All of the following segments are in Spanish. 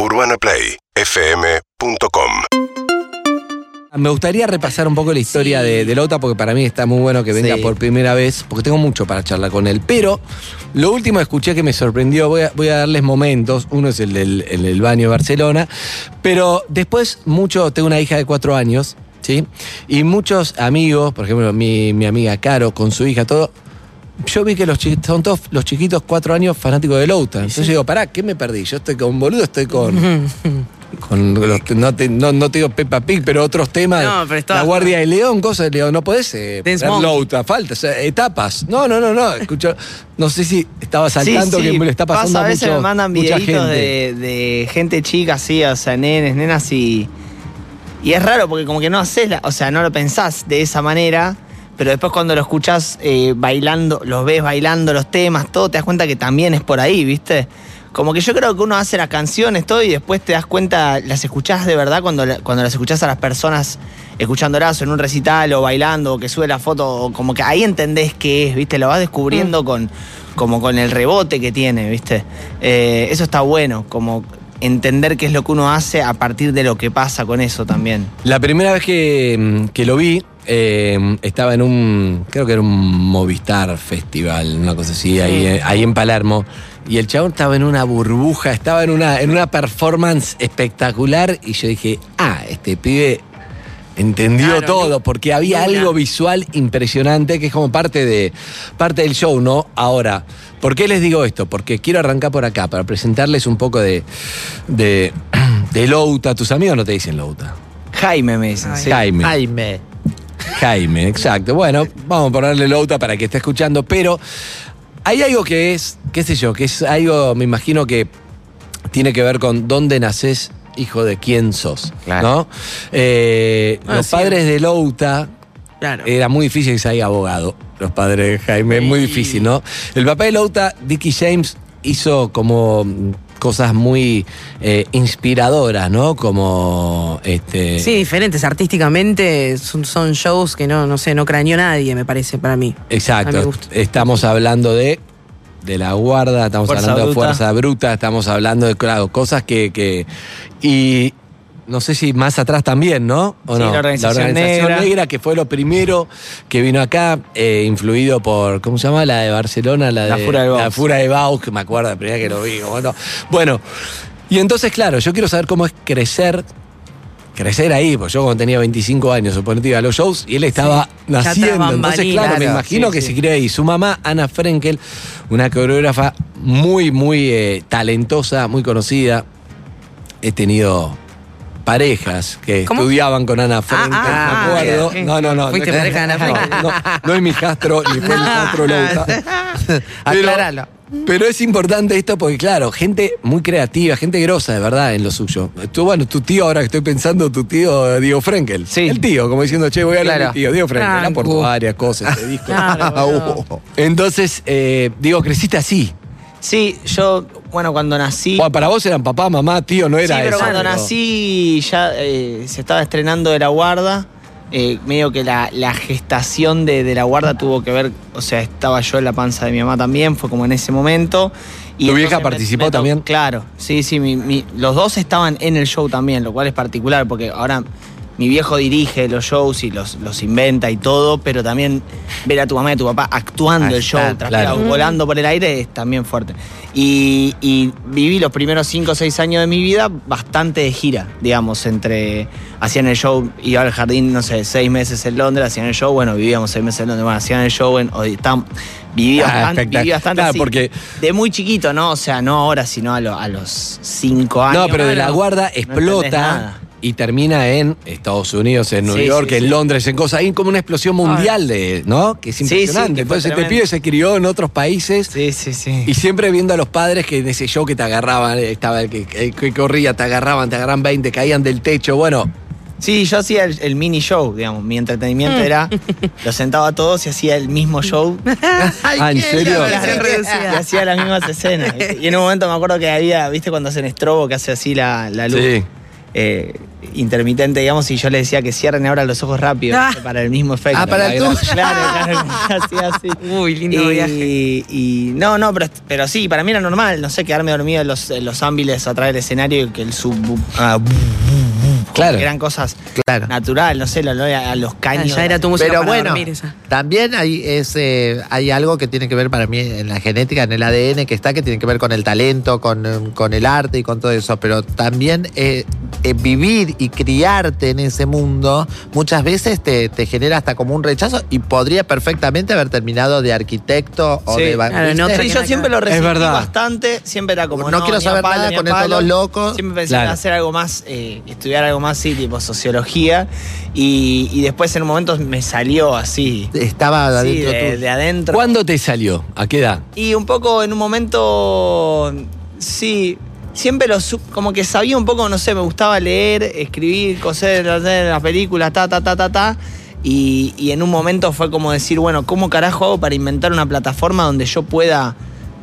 UrbanaPlayFM.com Me gustaría repasar un poco la historia de, de Lauta porque para mí está muy bueno que venga Sí. por primera vez, porque tengo mucho para charlar con él. Pero lo último que escuché que me sorprendió, voy a, voy a darles momentos. Uno es el del, el del baño de Barcelona, pero después mucho, tengo una hija de cuatro años, ¿sí? Y muchos amigos, por ejemplo, mi, mi amiga Caro con su hija, todo. Yo vi que los chiquitos, son todos los chiquitos cuatro años fanáticos de Louta. Entonces yo digo, pará, ¿qué me perdí? Yo estoy con boludo, estoy con. con los- no, te, no, no te digo Peppa Pig, pero otros temas. No, pero está- La Guardia de León, cosas de León. No podés eh. Louta, falta, o sea, etapas. No, no, no, no. Escucho, no sé si estaba saltando Sí, sí, que me le está pasando pasa, a, veces mucho- me mandan videitos de, de gente chica así, o sea, nenes, nenas y. Y es raro porque como que no haces, la- o sea, no lo pensás de esa manera, pero después cuando lo escuchás eh, bailando, los ves bailando los temas, todo, te das cuenta que también es por ahí, ¿viste? Como que yo creo que uno hace las canciones, todo, y después te das cuenta, las escuchás de verdad cuando, cuando las escuchás a las personas escuchándolas o en un recital o bailando o que sube la foto, o como que ahí entendés qué es, ¿viste? Lo vas descubriendo con, como con el rebote que tiene, ¿viste? Eh, eso está bueno, como entender qué es lo que uno hace a partir de lo que pasa con eso también. La primera vez que, mm, que lo vi, eh, estaba en un, creo que era un Movistar Festival, una cosa así, ahí, eh, ahí en Palermo. Y el chabón estaba en una burbuja, estaba en una, en una performance espectacular. Y yo dije, ah, este pibe entendió Claro, todo, porque había algo visual impresionante que es como parte, de, parte del show, ¿no? Ahora, ¿por qué les digo esto? Porque quiero arrancar por acá, para presentarles un poco de, de, de Louta. ¿Tus amigos no te dicen Louta? Jaime me dicen, sí. Jaime. Jaime. Jaime, exacto. Bueno, vamos a ponerle Louta para que esté escuchando, pero hay algo que es, qué sé yo, que es algo, me imagino que tiene que ver con dónde naces, hijo de quién sos, Claro. ¿no? Eh, Ah, los sí. padres de Louta, Claro. era muy difícil que se haya abogado, los padres de Jaime, es muy Sí. difícil, ¿no? El papá de Louta, Dickie James, hizo como cosas muy eh, inspiradoras, ¿no? Como este. Sí, diferentes. Artísticamente son, son shows que no, no sé, no craneó nadie, me parece, para mí. Exacto. Estamos hablando de de la guarda, estamos Fuerza hablando de fuerza bruta, estamos hablando de claro, cosas que, que y no sé si más atrás también, ¿no? ¿O Sí, no? la Organización Negra. que fue lo primero que vino acá, eh, influido por, ¿cómo se llama? La de Barcelona, la de La Fura de Baux. La Fura de Baux, que me acuerdo la primera que lo vi. Bueno, bueno, y entonces, claro, yo quiero saber cómo es crecer crecer ahí, porque yo cuando tenía 25 años, suponete iba a los shows y él estaba naciendo. Entonces, claro, me imagino sí, que sí. se crió ahí. Su mamá, Ana Frenkel, una coreógrafa muy, muy eh, talentosa, muy conocida. He tenido parejas que ¿Cómo? estudiaban con Ana Frenkel, ah, me acuerdo. No, no, no. Fuiste no, pareja de Ana no, Frenkel. No, no es mi jastro, ni fue mi jastro Louta. Pero- Aclaralo. pero es importante esto porque, claro, gente muy creativa, gente grosa, de verdad, en lo suyo. Tú, bueno, tu tío, ahora que estoy pensando, tu tío Diego Frenkel. Sí. El tío, como diciendo, che, voy a hablar de Claro. mi tío. Diego Frenkel, Franco. aportó varias cosas, este disco. Claro. Entonces, eh, digo, creciste así. Sí, yo, bueno, cuando nací... Bueno, para vos eran papá, mamá, tío, no era sí, pero eso, cuando nací ya eh, se estaba estrenando de la guarda. eh, medio que la, la gestación de, de la guarda tuvo que ver, o sea, estaba yo en la panza de mi mamá también, fue como en ese momento. ¿Tu vieja me- participó también? Claro, sí, sí, mi- mi- los dos estaban en el show también, lo cual es particular, porque ahora mi viejo dirige los shows y los, los inventa y todo, pero también ver a tu mamá y a tu papá actuando Ah, el show, claro. volando por el aire es también fuerte. Y, y viví los primeros 5 o 6 años de mi vida bastante de gira, digamos, entre. Hacían el show, iba al jardín, no sé, 6 meses en Londres, hacían el show, bueno, vivíamos 6 meses en Londres, bueno, hacían el show en. viví Ah, bastante, espectacular. viví bastante Claro, así, porque- De muy chiquito, ¿no? O sea, no ahora, sino a, lo- a los 5 años. No, pero de la guarda explota. Y termina en Estados Unidos, en New Sí, York, sí, en sí. Londres, en cosas. Hay como una explosión mundial de, ¿no? Que es Sí, sí, impresionante. que Entonces este tremendo. pibe se crió en otros países. Sí, sí, sí. Y siempre viendo a los padres que en ese show que te agarraban, estaba el que, el que corría, te agarraban, te agarraban 20, caían del techo. Bueno, Sí, yo hacía el, el mini show, digamos. Mi entretenimiento era. Los sentaba a todos y hacía el mismo show. ah, ¿en serio? Y hacía las mismas escenas. ¿viste? Y en un momento me acuerdo que había, ¿viste cuando hacen estrobo que hace así la, la luz? Sí. Eh, intermitente, digamos, y yo le decía que cierren ahora los ojos rápido Ah. para el mismo efecto. Ah, para el tuyo. Claro, claro, así, así. Uy, lindo viaje. y, no, no, pero, pero sí, para mí era normal, no sé, quedarme dormido en los, en los ámbiles atrás del escenario y que el sub. ah, como Claro. que eran cosas Claro. natural, no sé, olor a, los caños. ya era tu música Pero para bueno, dormir esa. también hay, ese, hay algo que tiene que ver para mí en la genética, en el ADN que está, que tiene que ver con el talento, con, con el arte y con todo eso. Pero también eh, eh, vivir y criarte en ese mundo muchas veces te, te genera hasta como un rechazo y podría perfectamente haber terminado de arquitecto o Sí. de Claro, no Sí, yo siempre lo Es resistí bastante, siempre era como No quiero ni a saber palo, nada con estos dos locos. Siempre pensé Claro. en hacer algo más, eh, estudiar algo más, sí, tipo sociología. Y, y después en un momento me salió así, Estaba sí, adentro de, adentro. ¿Cuándo te salió? ¿A qué edad? Y un poco en un momento, sí, siempre lo como que sabía un poco, no sé, me gustaba leer, escribir, coser, hacer las películas, ta, ta, ta, ta, ta. Y, y en un momento fue como decir, bueno, ¿cómo carajo hago para inventar una plataforma donde yo pueda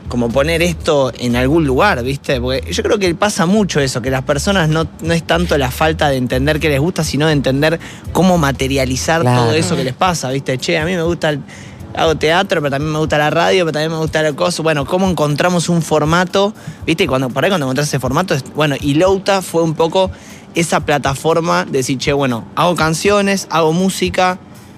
como poner esto en algún lugar, ¿viste? Porque yo creo que pasa mucho eso, que las personas no, no es tanto la falta de entender qué les gusta, sino de entender cómo materializar Claro. todo eso que les pasa, ¿viste? Che, a mí me gusta el- hago teatro, pero también me gusta la radio, pero también me gusta el coso. Bueno, cómo encontramos un formato, ¿viste? Y Cuando, por ahí cuando encontrás ese formato, bueno, y Louta fue un poco esa plataforma de decir, che, bueno, hago canciones, hago música,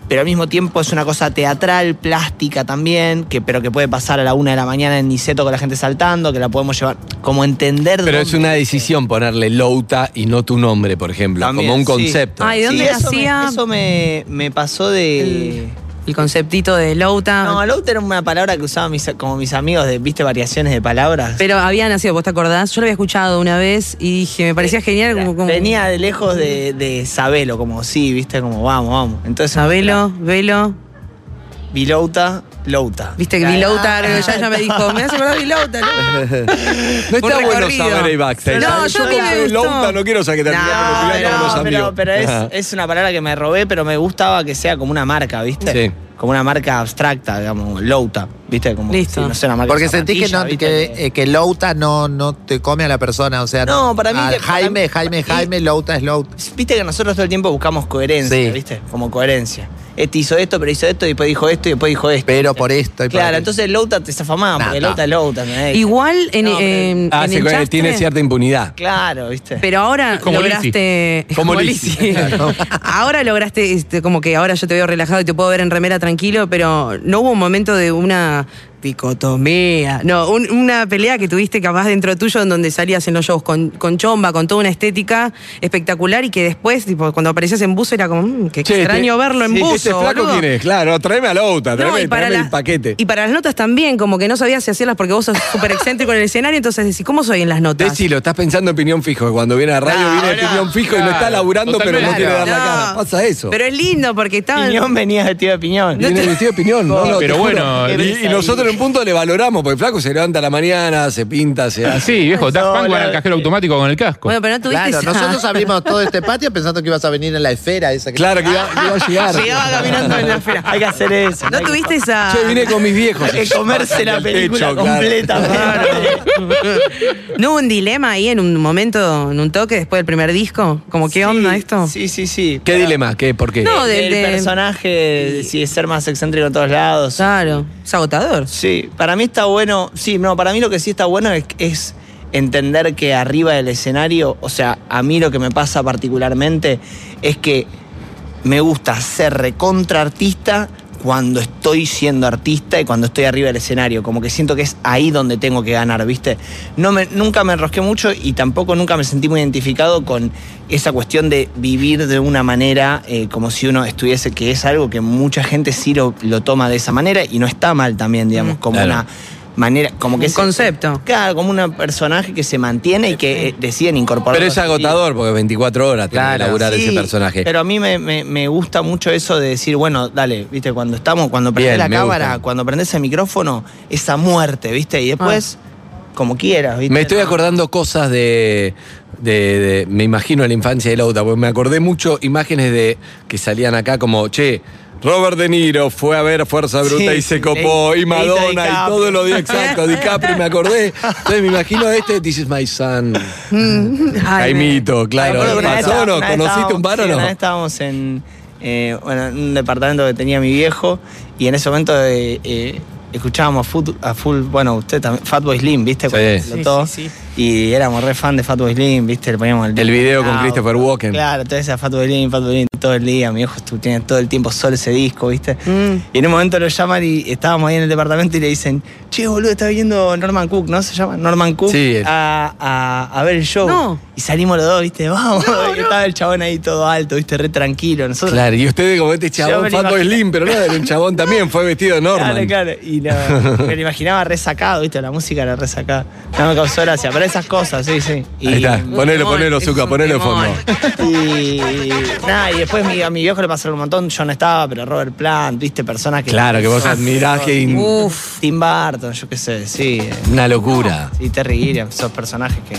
pero al mismo tiempo es una cosa teatral, plástica también, que, pero que puede pasar a la una de la mañana en Niceto con la gente saltando, que la podemos llevar, como entender Pero es una decisión ponerle Louta y no tu nombre, por ejemplo, También, como un sí. concepto. Ay, ¿de dónde Sí, eso me- nacía? Eso me, me pasó de... El conceptito de Louta. No, Louta era una palabra que usaban mis, como mis amigos de, viste, variaciones de palabras. pero había nacido, ¿vos te acordás? Yo lo había escuchado una vez y dije, me parecía genial. Como, como- Venía de lejos de, de Sabelo, como sí, viste, como vamos, vamos. Entonces, Sabelo, Velo. Vilouta, Louta. Viste que Ah, Vilouta, ya, ya me dijo, me hace acordar Vilouta, ¿no? No está bueno recorrido. saber el backstage. No, ¿sabes? yo mí me como gustó. Louta no quiero saber que terminamos No, peleando con los no, pero, amigos. pero es, es una palabra que me robé, pero me gustaba que sea como una marca, ¿viste? Sí. Como una marca abstracta, digamos, Louta, ¿viste? Como, Listo. sí, no sé, una marca Porque de sentí que, no, que, eh, que Louta no, no te come a la persona. O sea, No, para mí a que- para Jaime, Jaime, y- Jaime, Louta es Louta. Viste que nosotros todo el tiempo buscamos coherencia, Sí. ¿viste? Como coherencia. Este hizo esto, pero hizo esto, y después dijo esto, y después dijo esto. Pero por esto y por Claro, entonces Louta te Nah, porque. Louta es Louta. ¿entendés? Igual en, No, en- Ah, en el chastre- tiene cierta impunidad. Claro, ¿viste? Pero ahora como lograste. Como Lizzy. Lizzy. ahora lograste, este, como que ahora yo te veo relajado y te puedo ver en remera tranquilo, pero no hubo un momento de una dicotomía. No, un- una pelea que tuviste capaz dentro tuyo en donde salías en los shows con, con chomba, con toda una estética espectacular y que después, tipo, cuando aparecías en buzo era como, "Mm, qué Che, extraño este- verlo en sí, buzo. ¿Este flaco boludo". quién es? Claro, tráeme a Louta, No, tráeme, y para tráeme la- el paquete. Y para las notas también, como que no sabías si hacerlas porque vos sos súper excéntrico en el escenario, entonces decís, ¿cómo soy en las notas? Decilo, estás pensando en piñón fijo, cuando viene a radio No, viene en no, piñón fijo y no está laburando, pero no quiere dar la No, cara. Pasa eso. Pero es lindo porque estaba. Piñón venía vestido de piñón. Viene vestido de piñón, ¿no? no, te Pero bueno, Y, y nosotros en un punto le valoramos, porque el flaco se levanta a la mañana, se pinta, se hace. Sí, viejo, Daft Punk va al cajero automático con el casco. Bueno, pero no tuviste Claro, esa- nosotros abrimos todo este patio pensando que ibas a venir en la esfera esa que Claro que iba, que iba a llegar. Llegaba caminando en la esfera. Hay que hacer eso. ¿No hay que- tuviste esa. Che, vine con mis viejos. Hay que comerse la El película techo, claro. completa. ¿No hubo un dilema ahí en un momento, en un toque después del primer disco? Como, ¿qué onda esto? Sí, sí, sí. ¿Qué dilema? ¿Qué? ¿Por qué? No, de- el de- personaje, de si es ser más excéntrico en todos lados. Claro, es agotador. Sí, para mí está bueno. Sí, no, para mí lo que sí está bueno es, es entender que arriba del escenario, o sea, a mí lo que me pasa particularmente es que me gusta ser recontra artista cuando estoy siendo artista y cuando estoy arriba del escenario. Como que siento que es ahí donde tengo que ganar, ¿viste? No me, nunca me enrosqué mucho y tampoco nunca me sentí muy identificado con esa cuestión de vivir de una manera eh, como si uno estuviese, que es algo que mucha gente sí lo, lo toma de esa manera y no está mal también, digamos, como claro. una manera, como que Un es- concepto. Claro, como un personaje que se mantiene y que eh, deciden incorporar. Pero es agotador, porque 24 horas tiene que Claro. laburar Sí, ese personaje. Pero a mí me, me- me gusta mucho eso de decir, bueno, dale, viste, cuando estamos, cuando prendés Bien, la cámara, gusta. cuando prendés el micrófono, esa muerte, viste, y después, como quieras, viste. Me estoy acordando cosas de, de- de- Me imagino la infancia de Lauta, porque me acordé mucho imágenes de que salían acá como, che, Robert De Niro fue a ver Fuerza Bruta Sí, y se copó, y Madonna, y DiCaprio. todo lo dio exacto, DiCaprio, me acordé. Entonces me imagino a este, This is my son. Ay, Jaimito, claro. Vez ¿Pasó o no? ¿Conociste un bar o no? Una vez estábamos en, eh, bueno, en un departamento que tenía mi viejo y en ese momento eh, eh, escuchábamos a full, a full, bueno, usted también, Fatboy Slim, ¿viste? Cuando Sí. explotó. Sí, sí, Y éramos re fan de Fatboy Slim, ¿viste? Le poníamos el, El video con Ah, Christopher Walken. Claro, entonces a Fatboy Slim, Fatboy Slim todo el día. Mi estuvo- tenía todo el tiempo solo ese disco, ¿viste? Mm. Y en un momento lo llaman y estábamos ahí en el departamento y le dicen, che, boludo, está viendo Norman Cook, ¿no se llama? Norman Cook Sí, a, a- a ver el show. No. Y salimos los dos, ¿viste? Vamos. y estaba el chabón ahí todo alto, ¿viste? Re tranquilo. Nosotros, Claro, y ustedes como este chabón Fatboy. Slim, pero no, era un chabón también, fue vestido de Norman. Claro, claro. Y no, me lo imaginaba resacado, ¿viste? La música era resacada. No me causó gracia, pero esas cosas, sí, sí. Y, Ahí está, ponelo, ponelo, Zuka, ponelo de fondo. Y nada, y después mi- a mi viejo le pasaron un montón, yo no estaba, pero Robert Plant, viste, personas que. Claro, que vos admirás que in- Uf. Tim Burton, yo qué sé, sí. una locura. Sí, Terry Gilliam, esos personajes que.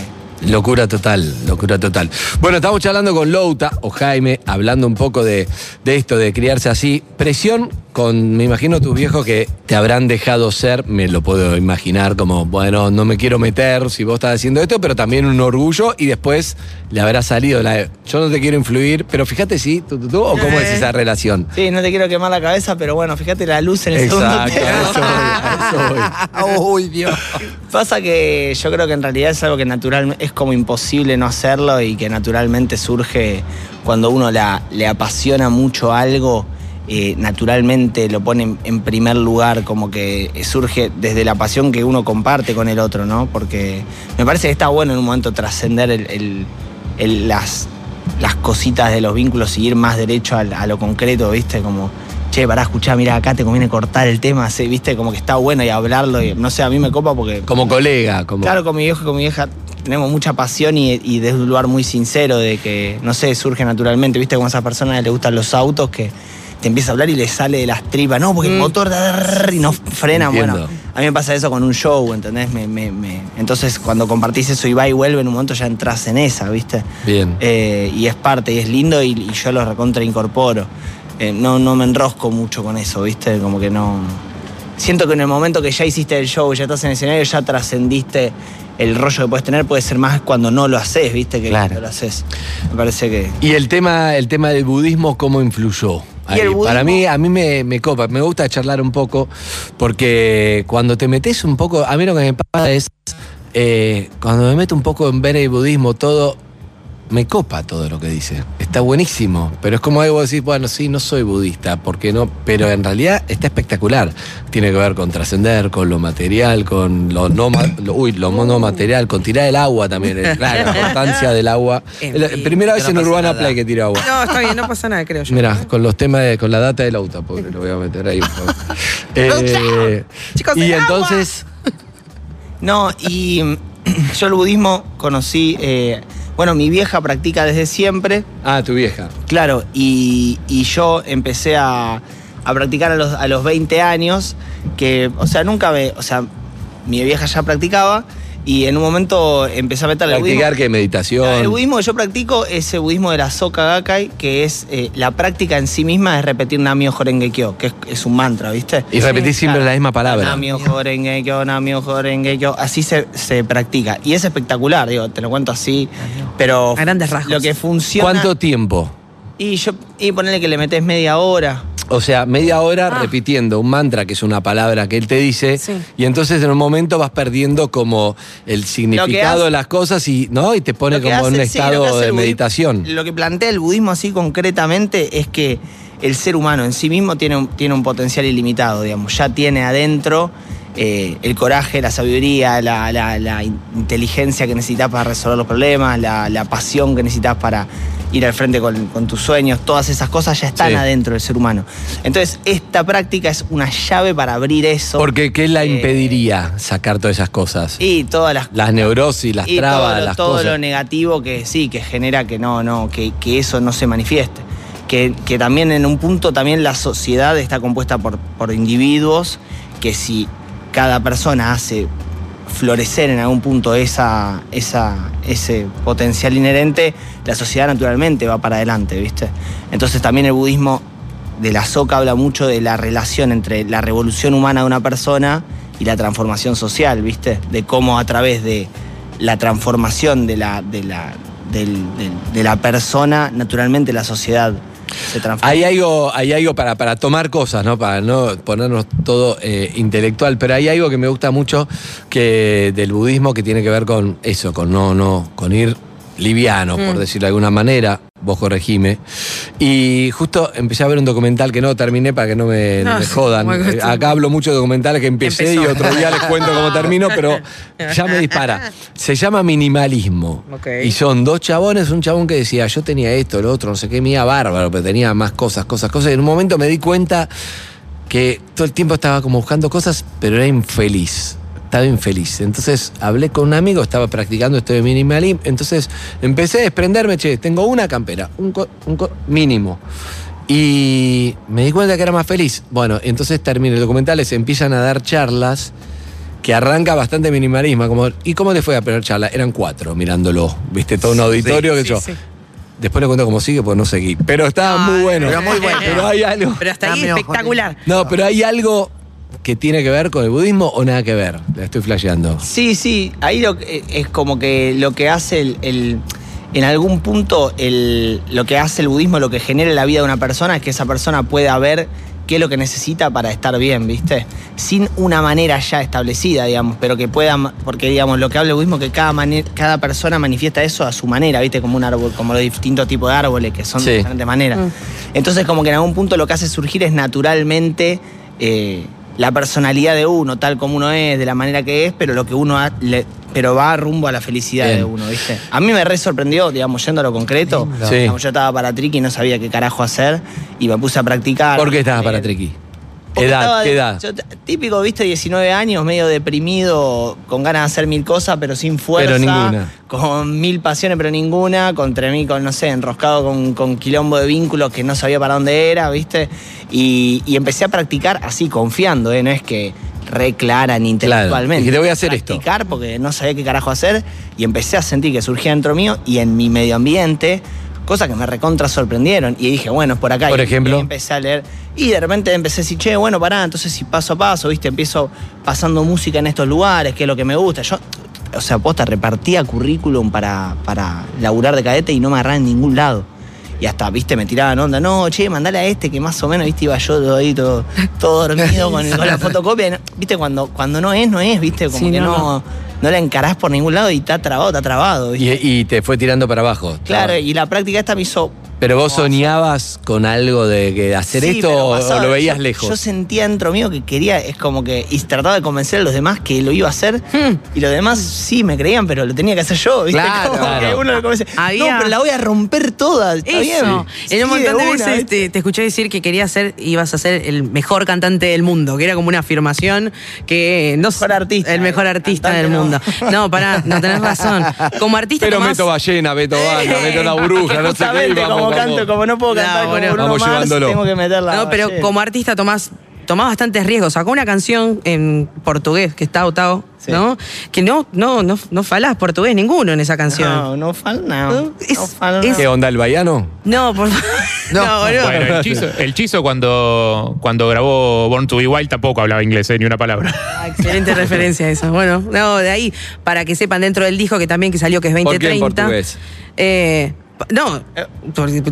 Locura total, locura total. Bueno, estamos charlando con Louta o Jaime, hablando un poco de, de esto, de criarse así. Presión con, me imagino, tus viejos que te habrán dejado ser, me lo puedo imaginar, como, bueno, no me quiero meter si vos estás haciendo esto, pero también un orgullo y después le habrá salido la, yo no te quiero influir, pero fíjate si, tú, tú, tú, o cómo es Eh. esa relación. Sí, no te quiero quemar la cabeza, pero bueno, fíjate la luz en el Exacto, segundo a eso voy, a eso voy. Uy, Dios. Pasa que yo creo que en realidad es algo que natural es como imposible no hacerlo y que naturalmente surge cuando uno la, le apasiona mucho algo, eh, naturalmente lo pone en, primer lugar, como que surge desde la pasión que uno comparte con el otro, ¿no? Porque me parece que está bueno en un momento trascender el- el- el- las, las cositas de los vínculos y ir más derecho al- a, lo concreto, ¿viste? Como, che, pará, escuchá, mira, acá te conviene cortar el tema, ¿sí? ¿viste? Como que está bueno y hablarlo, y, no sé, a mí me copa porque... Como colega, como... Claro, con mi viejo y con mi vieja tenemos mucha pasión y, y desde un lugar muy sincero de que, no sé, surge naturalmente, ¿viste? Como a esas personas que le gustan los autos que te empieza a hablar y le sale de las tripas, no, porque el Mm. motor da y no frena. Entiendo. Bueno, a mí me pasa eso con un show, ¿entendés? Me- me- me- Entonces, cuando compartís eso y va y vuelve, en un momento ya entras en esa, ¿viste? Bien. Eh, y es parte, y es lindo, y, y yo lo recontra incorporo. Eh, no, no me enrosco mucho con eso, ¿viste? Como que no. Siento que en el momento que ya hiciste el show, ya estás en el escenario, ya trascendiste el rollo que puedes tener, puede ser más cuando no lo haces, ¿viste? Que Claro. cuando lo haces. Me parece que. Y el tema, el tema del budismo, ¿cómo influyó? Y el Para mí, a mí me, me copa, me gusta charlar un poco, porque cuando te metes un poco, a mí lo que me pasa es, eh, cuando me meto un poco en ver el budismo, todo, me copa todo lo que dice. Está buenísimo, pero es como algo decir, bueno, sí, no soy budista, porque no, pero en realidad está espectacular. Tiene que ver con trascender, con lo material, con lo no, ma- lo- uy, lo no material, con tirar el agua también, claro, la importancia del agua. En La fin, primera vez no en Urbana nada. Play que tiro agua. No, está bien, no pasa nada, creo yo. Mira, con los temas de, con la data del auto, pobre, lo voy a meter ahí. un poco. Eh, Chicos, y el agua. entonces, No, y yo el budismo conocí. eh, bueno, mi vieja practica desde siempre. ah, tu vieja. Claro, y, y yo empecé a, a practicar a los, a los 20 años, que, o sea, nunca me, o sea, mi vieja ya practicaba y en un momento empecé a meterle al budismo. Practicar que meditación. El budismo que yo practico es el budismo de la Soka Gakkai, que es eh, la práctica en sí misma es repetir Namio Horenge Kyo, que es, es un mantra, ¿viste? y repetís siempre Claro. la misma palabra. Namio Horenge Kyo, Namio Horenge Kyo, así se, se practica. Y es espectacular, digo, te lo cuento así, pero A grandes rasgos. lo que funciona... ¿Cuánto tiempo? Y yo, y ponerle que le metes media hora. O sea, media hora Ah. repitiendo un mantra, que es una palabra que él te dice, Sí. y entonces en un momento vas perdiendo como el significado hace- de las cosas y, ¿no? y te pone como en un sí, estado de meditación. Lo que plantea el budismo así concretamente es que el ser humano en sí mismo tiene un, tiene un potencial ilimitado, digamos. Ya tiene adentro eh, el coraje, la sabiduría, la, la- la in- inteligencia que necesitas para resolver los problemas, la, la pasión que necesitas para ir al frente con, con tus sueños, todas esas cosas ya están Sí. adentro del ser humano. Entonces, esta práctica es una llave para abrir eso. Porque ¿qué la Eh, impediría sacar todas esas cosas? Y todas las Las neurosis, las y trabas, todo, lo, las todo cosas. lo negativo que sí, que genera que no, no, que, que eso no se manifieste. Que, que también en un punto también la sociedad está compuesta por, por individuos que si cada persona hace florecer en algún punto esa, esa, ese potencial inherente, la sociedad naturalmente va para adelante, ¿viste? Entonces también el budismo de la SOCA habla mucho de la relación entre la revolución humana de una persona y la transformación social, ¿viste? De cómo a través de la transformación de la, de la, de la persona, naturalmente la sociedad se. Hay algo, hay algo para, para tomar cosas, ¿no? Para no ponernos todo eh, intelectual, pero hay algo que me gusta mucho que del budismo que tiene que ver con eso, con no, no, con ir liviano, por decirlo de alguna manera. Vos corregime. Y justo empecé a ver un documental que no terminé para que no me, no No, me sí, jodan. Eh, Acá hablo mucho de documentales que empecé Empezó. y otro día les cuento cómo termino, pero ya me dispara. Se llama minimalismo. Y son dos chabones, un chabón que decía, yo tenía esto, el otro, no sé qué, mía bárbaro, pero tenía más cosas, cosas, cosas. Y en un momento me di cuenta que todo el tiempo estaba como buscando cosas, pero era infeliz. Estaba infeliz. Entonces hablé con un amigo, estaba practicando esto de minimalismo. Entonces empecé a desprenderme, che, tengo una campera, un, co- un co- mínimo. Y me di cuenta que era más feliz. Bueno, entonces termina el documental, les empiezan a dar charlas que arranca bastante minimalismo. Como, ¿Y cómo le fue a pegar charla? Eran cuatro mirándolo. ¿Viste? Todo un auditorio que sí, yo. sí. Después le cuento cómo sigue, pues no seguí. Pero estaba muy bueno. pero muy bueno. Pero hay algo. Pero hasta ahí espectacular. No, pero hay algo que tiene que ver con el budismo o nada que ver. La estoy flasheando. Sí, sí, ahí lo es como que lo que hace el, el- en algún punto el, lo que hace el budismo, lo que genera en la vida de una persona es que esa persona pueda ver qué es lo que necesita para estar bien, ¿viste? Sin una manera ya establecida, digamos, pero que pueda, porque digamos, lo que habla el budismo es que cada, cada persona manifiesta eso a su manera, ¿viste? Como un árbol, como los distintos tipos de árboles que son Sí. de diferentes maneras. Entonces como que en algún punto lo que hace surgir es naturalmente eh, la personalidad de uno, tal como uno es, de la manera que es, pero lo que uno ha- le- pero va rumbo a la felicidad Bien. de uno, ¿viste? A mí me re sorprendió, digamos, yendo a lo concreto. Sí. Digamos, yo estaba para triqui y no sabía qué carajo hacer y me puse a practicar. ¿Por qué estabas Eh, para Triqui? Porque Edad, estaba ¿qué edad? yo típico, viste, 19 años, medio deprimido, con ganas de hacer mil cosas, pero sin fuerza. Pero ninguna. Con mil pasiones, pero ninguna. Contra mí, con, no sé, enroscado con, con quilombo de vínculos que no sabía para dónde era, viste. Y, y empecé a practicar así, confiando, ¿eh? No es que re clara ni intelectualmente. Dijiste, voy a hacer esto. Practicar porque no sabía qué carajo hacer y empecé a sentir que surgía dentro mío y en mi medio ambiente cosas que me recontra sorprendieron y dije, bueno, es por acá. Por Y- ejemplo. y empecé a leer y de repente empecé a decir, che, bueno, pará, entonces si paso a paso, viste, empiezo pasando música en estos lugares, que es lo que me gusta. Yo, o sea, posta, repartía currículum para, para laburar de cadete y no me agarraba en ningún lado. Y hasta, viste, me tiraban onda, no, che, mandale a este que más o menos, viste, iba yo todo ahí, todo, todo dormido con, con la fotocopia. viste, cuando, cuando no es, no es, viste, como Sí, que no, no, no. No, la encarás por ningún lado y está trabado, está trabado, Y, te fue tirando para abajo. claro, y la práctica esta me hizo Pero vos soñabas con algo de que hacer Sí, esto o, lo veías yo- lejos. Yo sentía dentro mío que quería, es como que, y trataba de convencer a los demás que lo iba a hacer, Hmm. y los demás sí me creían, pero lo tenía que hacer yo, ¿viste? Claro, Como que claro. uno lo convence. Había- No, pero la voy a romper toda, está Eso. bien. En un montón de, veces te, te escuché decir que querías ser, ibas a ser el mejor cantante del mundo, que era como una afirmación que no Mejor artista, el mejor artista del no. Mundo. No, pará, no tenés razón. Como artista Pero tomás- meto ballena, meto banda, Eh, meto la bruja, no sé qué. vamos, como vamos. canto, como no puedo No, cantar como bueno. Bruno Vamos Mars, llevándolo. tengo que meterla. No, pero como artista tomás, tomás bastantes riesgos. Sacó una canción en portugués que está Otao, Sí. ¿no? Que no, no, no, no falás portugués ninguno en esa canción. No, no fal, no. No, es- no fal, es- ¿Qué onda el baiano? No, por favor. No. No. Bueno, el Chizo, el Chizo cuando, cuando grabó Born to Be Wild tampoco hablaba inglés, eh, ni una palabra. Ah, excelente referencia esa. Bueno, no, de ahí, para que sepan dentro del disco que también que salió que es ¿Por qué en 2030. portugués? Eh, pa- no,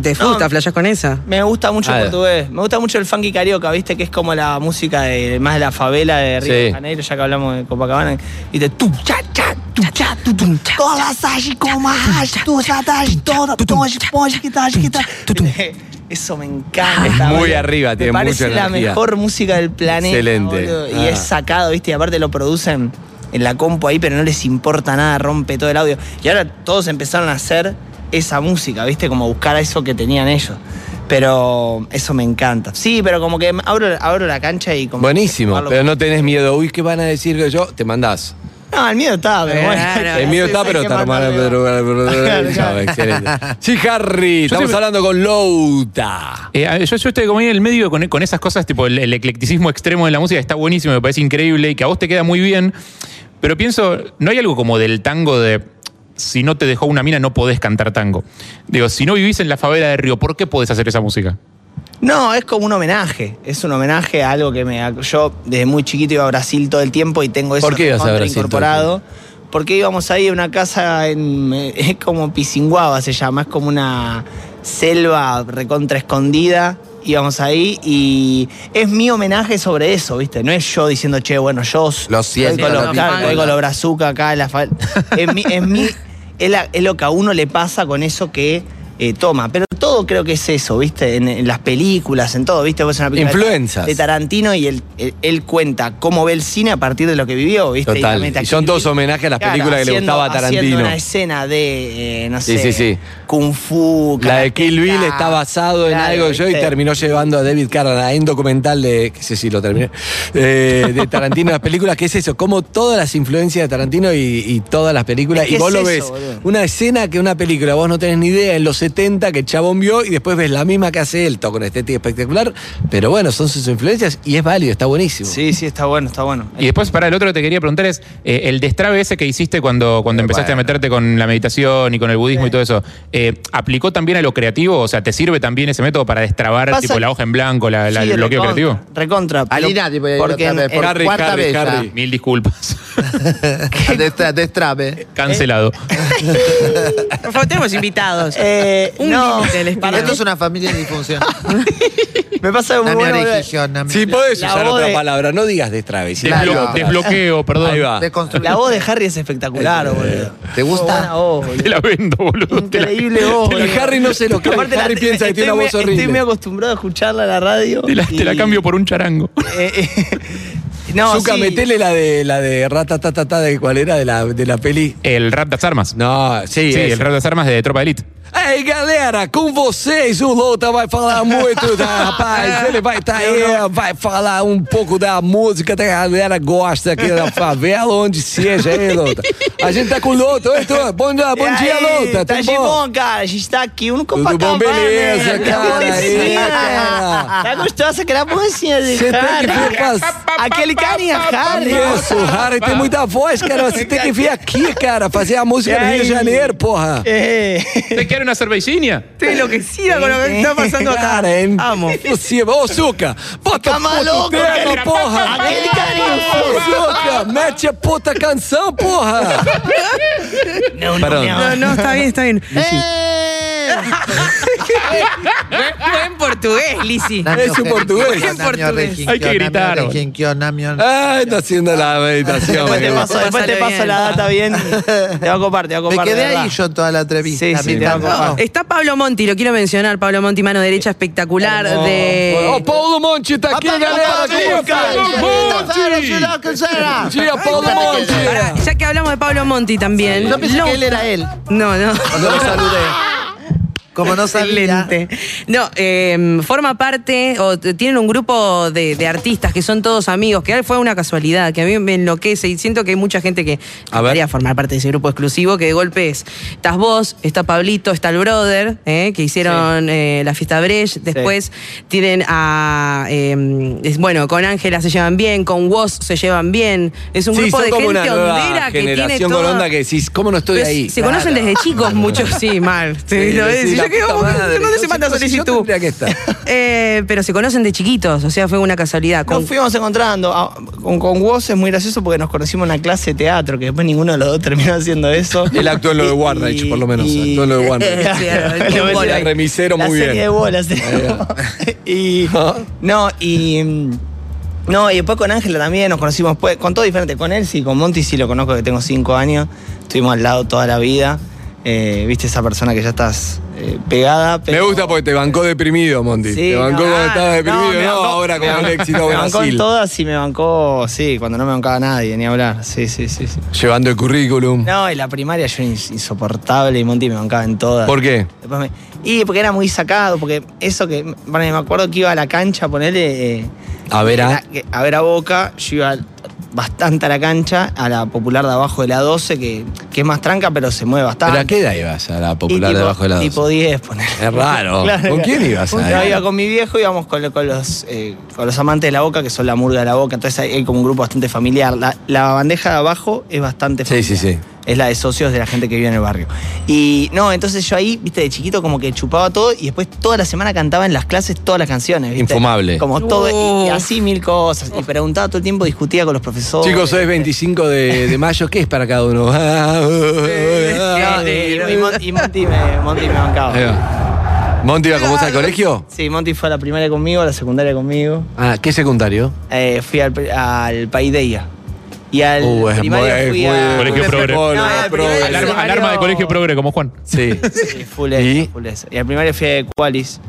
te No. gusta, flashás con esa. Me gusta mucho Ah. el portugués. Me gusta mucho el funky carioca, ¿viste? Que es como la música de más de la favela de Río Sí. de Janeiro, ya que hablamos de Copacabana. Y de tu cha cha tu cha tu tu todas como ashi tu cha ta toda todo que tal que tal. Eso me encanta. Es muy boludo. arriba, tiene Me parece mucha la energía. mejor música del planeta. Excelente. boludo. Y Ah. es sacado, ¿viste? Y aparte lo producen en la compu ahí, pero no les importa nada, rompe todo el audio. Y ahora todos empezaron a hacer esa música, ¿viste? Como buscar eso que tenían ellos. Pero eso me encanta. Sí, pero como que abro, abro la cancha y como. Buenísimo, pero no tenés miedo. Uy, ¿qué van a decir que yo? Te mandás. No, el miedo está, pero bueno. El miedo Sí, está, pero está Romano. Claro. Excelente. Sí, Harry, estamos hablando con Louta. Eh, yo, yo estoy como ahí en el medio con, con esas cosas, tipo el, el eclecticismo extremo de la música, está buenísimo, me parece increíble y que a vos te queda muy bien. Pero pienso, ¿no hay algo como del tango de si no te dejó una mina no podés cantar tango? Digo, si no vivís en la favela de Río, ¿por qué podés hacer esa música? No, es como un homenaje. Es un homenaje a algo que me. Yo desde muy chiquito iba a Brasil todo el tiempo y tengo eso ¿Por qué ibas a Brasil todo el incorporado. Porque íbamos ahí a una casa en. Es como Pisinguaba se llama, es como una selva recontra escondida. Íbamos ahí y es mi homenaje sobre eso, ¿viste? No es yo diciendo, che, bueno, yo. Lo siento, lo estoy con los brazucas acá. en La fa- es, mi, es, mi- es lo que a uno le pasa con eso que eh, toma. Pero todo creo que es eso, ¿viste? En, en las películas, en todo, ¿viste? Vos en una película de- Influencias. De Tarantino y él, él, él cuenta cómo ve el cine a partir de lo que vivió, ¿viste? Total. a Y son todos homenajes a las Claro, películas que le haciendo- gustaba a Haciendo Tarantino. una escena de, eh, no sé, sí, sí. Kung Fu, La de. Kill Bill está basado en algo yo y terminó llevando a David Carradine. Un documental de, que sé si lo terminé, eh, de Tarantino, las películas, que es eso, como todas las influencias de Tarantino y, y todas las películas, y vos es lo eso, ves, boludo. una escena que una película, vos no tenés ni idea, en los 70 que chabón vio y después ves la misma que hace él, todo con estética espectacular, pero bueno, son sus influencias y es válido, está buenísimo. Sí, sí, está bueno, está bueno. Y después, para el otro que te quería preguntar es, eh, el destrabe ese que hiciste cuando, cuando Eh, empezaste bueno. a meterte con la meditación y con el budismo y todo eso, eh, ¿aplicó también a lo creativo? O sea, ¿te sirve también ese método para destrabar Pasa- tipo la hoja en blanco, la, la- Sí, el bloqueo recontra, creativo? Recontra. Alina, tipo, porque vez, en- por Harry, cuarta Harry, vez. Harry. Mil disculpas. Destra- Destrabe. Cancelado. Por favor, tenemos invitados. eh, Un no, límite les pido. Esto es una familia en disfunción. me pasa muy Una bueno. Si podés usar otra de- palabra, no digas Desblo- otra. desbloqueo, perdón. Ahí va. La voz de Harry es espectacular, boludo. ¿Te gusta? Te la vendo, boludo. Increíble voz. Harry no se lo. Aparte, Harry piensa que tiene una voz horrible. Estoy muy acostumbrado a escucharla en la radio. te la- te la y- cambio por un charango. Eh, eh, no, sí. metele la de la de ratatatata de cuál era de la, de la peli. El rap das armas. No, sí, el rap das armas de Tropa Elite. Ei, galera, com vocês, o Louta vai falar muito da rapaz. Ele vai estar aí, vai falar um pouco da música que a galera gosta aqui da favela, onde seja aí, Louta. A gente tá com o Louta. Oi, Tô. Bom, dia, bom E dia, aí, Louta. Tá Tudo de bom? bom, cara. A gente tá aqui um Tudo bom, beleza, cara. Aí, cara. Tá gostosa aquela mocinha de Você tem que ver faz... Aquele carinha, Harry. Isso, o Harry tem muita voz, cara. Você tem que vir aqui, cara, fazer a música do Rio de aí? Janeiro, porra. Eh, ¿Te quiere una cervecina? Estoy enloquecida con lo que está pasando acá. Amo. impossível. Ô, Suca, bota Tá puto maluco, tema, cara? porra. Aquele carinho, Ô, Suca, mete a puta canção, porra. no, no, Perdón. no. No, no, está bien, está bien. ¡Eh! Buen portugués, Lisi. Es un portugués. En portugués. Hay que gritar. Ah, está haciendo la meditación. Después te me paso, después te la data bien. Te va a copar, te va a Me copar. de quedé ahí yo en toda la entrevista. Sí, sí, me te va a copar. Está Pablo Monti, lo quiero mencionar. Pablo Monti, mano derecha espectacular de. Ó, Paulo Monte tá aqui, galera. Paulo Monte. Pará, ya que hablamos de Pablo Monti también. Yo pensé que él era él. No, no. Cuando lo saludé. Como no sabía. Excelente. No, eh, forma parte, o tienen un grupo de, de artistas que son todos amigos, que fue una casualidad, que a mí me enloquece y siento que hay mucha gente que A ver. quería formar parte de ese grupo exclusivo, que de golpe es, estás vos, está Pablito, está el brother, eh, que hicieron eh, la fiesta Brecht, después tienen a, es- bueno, con Ángela se llevan bien, con Woz se llevan bien, es un Sí, grupo de gente hondera que tiene generación todo... con onda que decís, ¿cómo no estoy Pues, ahí? Se conocen desde chicos muchos, sí, mal. Sí, Sí, sí, la yo que, puta ¿dónde se Yo manda yo solicitud? tendría que estar. Eh, pero se conocen de chiquitos, o sea, fue una casualidad. Nos Con- fuimos encontrando. Ah, Con, con Woz es muy gracioso porque nos conocimos en una clase de teatro, que después ninguno de los dos terminó haciendo eso. Él actuó en lo de Y- Warnage, por lo menos. y- Actuó en lo de Warnage. Sí, el remisero la muy serie bien. de bolas. y. No, y. mm, No, y después con Ángela también nos conocimos, pues, con todo diferente. Con él sí, con Monty sí lo conozco, que tengo cinco años. Estuvimos al lado toda la vida. Eh, Viste esa persona que ya estás eh, pegada. Me pero- gusta porque te bancó deprimido, Monty. Sí, te bancó no, cuando estabas deprimido, me no, bancó- ahora con me el éxito Me bancó en todas y me bancó, sí, cuando no me bancaba nadie, ni hablar. Sí, sí, sí. sí. Llevando el currículum. No, en la primaria yo era ins- insoportable y Monty me bancaba en todas. ¿Por qué? Después me- y porque era muy sacado, porque eso que. Bueno, me acuerdo que iba a la cancha a ponerle. eh, A ver a- a ver a Boca, yo iba bastante a la cancha, a la popular de abajo de la 12, que, que es más tranca, pero se mueve bastante. ¿Pero a qué edad ibas a la popular tipo- debajo de la Tipo 12? 10, poner. Es raro. ¿Con quién ibas No, ahí? iba con mi viejo, íbamos con, con los, eh, con los amantes de la boca, que son la murga de la boca, entonces hay, hay como un grupo bastante familiar. La, la bandeja de abajo es bastante Sí, familiar. sí, sí. Es la de socios de la gente que vive en el barrio. Y no, entonces yo ahí, viste, de chiquito como que chupaba todo y después toda la semana cantaba en las clases todas las canciones, ¿viste? Infumable. Como todo, y- y así mil cosas. Y preguntaba todo el tiempo, discutía con los profesores. Chicos, hoy es 25 de, de mayo, ¿qué es para cada uno? No, y, y Mon- y Monty, me, Monty me bancaba. ¿Monty iba con vos al colegio? Sí, Monty fue a la primaria conmigo, a la secundaria conmigo. Ah, ¿qué secundario? Eh, fui al, al Paideia. Y al Uh, es primario muy- fui muy- a... Colegio progre. No, el progre. Alarma, primario- alarma de colegio progre, como Juan. Sí. Sí, full ¿Y? eso, full eso. Y al primario fui a Qualis.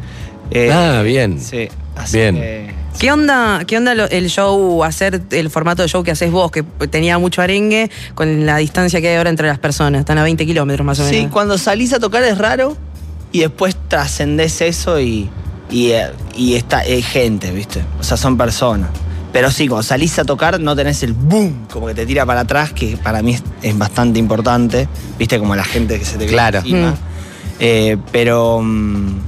Eh, Ah, bien. Sí, así Bien. que- ¿Qué onda, ¿Qué onda lo- el show, hacer el formato de show que haces vos, que tenía mucho arengue, con la distancia que hay ahora entre las personas? Están a 20 kilómetros más o menos. Sí, cuando salís a tocar es raro y después trascendés eso y, y, eh, y está, hay gente, ¿viste? O sea, son personas. Pero sí, cuando salís a tocar no tenés el boom, como que te tira para atrás, que para mí es, es bastante importante, ¿viste? Como la gente que se te viene Claro. encima. Mm. Eh, pero mm,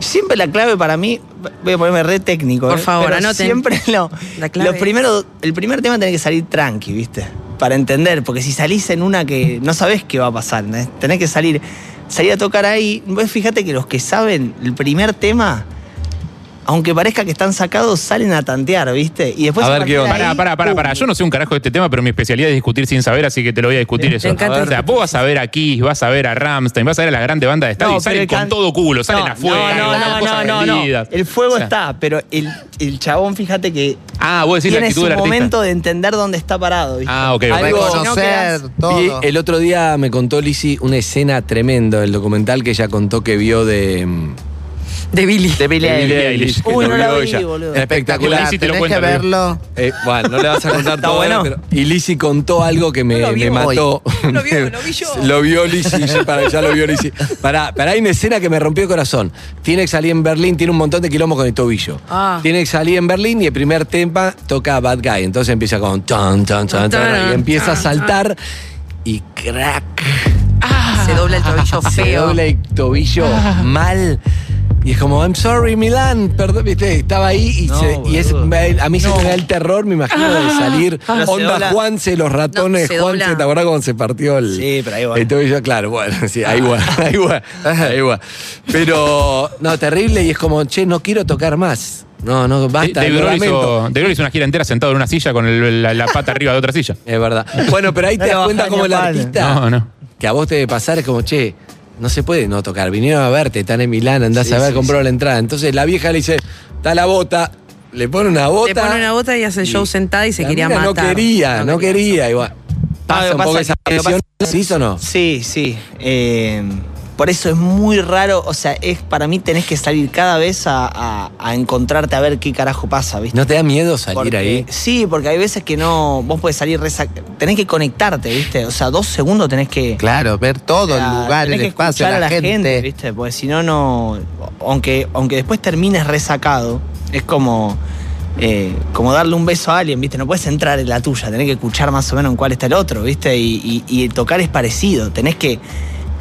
siempre la clave para mí, voy a ponerme re técnico. Por ¿eh? favor, anoten. Siempre lo, La clave los primeros, el primer tema tiene que salir tranqui, ¿viste? Para entender, porque si salís en una que no sabés qué va a pasar, ¿entendés? tenés que salir, salir a tocar ahí. Vos fíjate que los que saben el primer tema, aunque parezca que están sacados, salen a tantear, ¿viste? Y después A ver qué onda. ahí, Pará, pará, pará, pará. Yo no sé un carajo de este tema, pero mi especialidad es discutir sin saber, así que te lo voy a discutir Me eso. encanta O sea, vos vas a ver a Kiss, vas a ver a Ramstein, vas a ver a las grandes bandas de estadio No, y salen con can- todo culo, salen No, afuera, No, no, no, no, no. El fuego O sea, está, pero el, el chabón, fíjate que Ah, vos decís la tiene actitud su del artista. momento de entender dónde está parado, ¿viste? Ah, ok. Algo- Reconocer todo. Y el otro día me contó Lizzy una escena tremenda del documental que ella contó que vio de. De Billy. De Billie de Billie Eilish. Que Uy, no la vio vi, ella. boludo. Espectacular. Lizzy te lo Tenés cuenta, que verlo. Eh, bueno, no le vas a contar todo. bueno. pero- y Lizzy contó algo que me, No lo me vio mató. Lo vio, lo vi yo. Lo vio Lizzy, ya, para, ya lo vio Lizzy. Para, para, hay una escena que me rompió el corazón. Tiene que salir en Berlín, tiene un montón de quilombos con el tobillo. Ah. Tiene que salir en Berlín y el primer tema toca Bad Guy. Entonces empieza con tan, tan, tan, tan, y empieza a saltar y crack. Se dobla el tobillo Se feo. dobla el tobillo mal. Y es como, I'm sorry, Milán, perdón, viste, estaba ahí y, No, se- y es, a mí se me da el terror, me imagino, de salir. Pero se Onda dobla- Juanse, los ratones, No, se Juanse, dobla. ¿te acordás cómo se partió el, Sí, pero ahí va. el tobillo? Claro, bueno, sí, ahí va, ahí va, ahí va. Pero, no, terrible y es como, che, no quiero tocar más. No, no, basta, Grohl lamento. hizo, hizo una gira entera sentado en una silla con el- la, la pata arriba de otra silla. Es verdad. Bueno, pero ahí te das cuenta como el artista No, no. que a vos te debe pasar es como, che, no se puede no tocar. Vinieron a verte, están en Milán, andás Sí, a ver, sí, compró sí. la entrada. Entonces la vieja le dice, está la bota, le pone una bota. Le pone una bota y hace el show sentada y se la quería matar. No quería, no, quería. Igual. Pasa que un poco pasa esa presión. ¿Sí o no? Sí, sí. eh, por eso es muy raro, o sea, es para mí tenés que salir cada vez a, a- a encontrarte a ver qué carajo pasa, ¿viste? ¿No te da miedo salir Porque- ahí? Sí, porque hay veces que no, vos podés salir tenés que conectarte, ¿viste? O sea, dos segundos tenés que... Claro, ver todo o sea, el lugar, tenés el que espacio, escuchar la, a la gente. gente, ¿viste? Porque si no, no... Aunque, aunque después termines resacado, es como... eh, como darle un beso a alguien, ¿viste? No puedes entrar en la tuya, tenés que escuchar más o menos en cuál está el otro, ¿viste? Y, y- y tocar es parecido, tenés que